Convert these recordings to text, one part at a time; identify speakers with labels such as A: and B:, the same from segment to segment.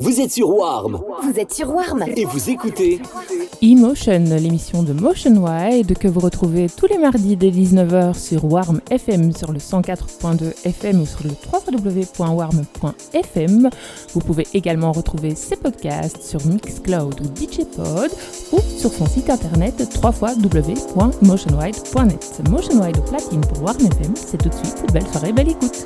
A: Vous êtes sur Warm
B: Vous êtes sur Warm
A: et vous écoutez
C: Emotion, l'émission de Motion Wide que vous retrouvez tous les mardis dès 19h sur Warm FM sur le 104.2 FM ou sur le www.warm.fm. Vous pouvez également retrouver ses podcasts sur Mixcloud ou DJpod ou sur son site internet www.motionwide.net. Motion Wide au platine pour Warm FM, c'est tout de suite. Belle soirée, belle écoute.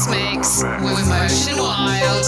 D: This Mix with Motion Wild.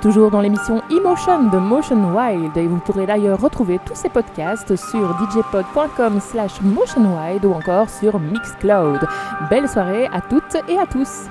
D: Toujours dans l'émission Emotion de Motion Wild et vous pourrez d'ailleurs retrouver tous ces podcasts sur djpod.com slash motionwild ou encore sur Mixcloud. Belle soirée à toutes et à tous.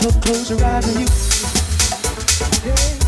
E: Close your eyes and you. Yeah.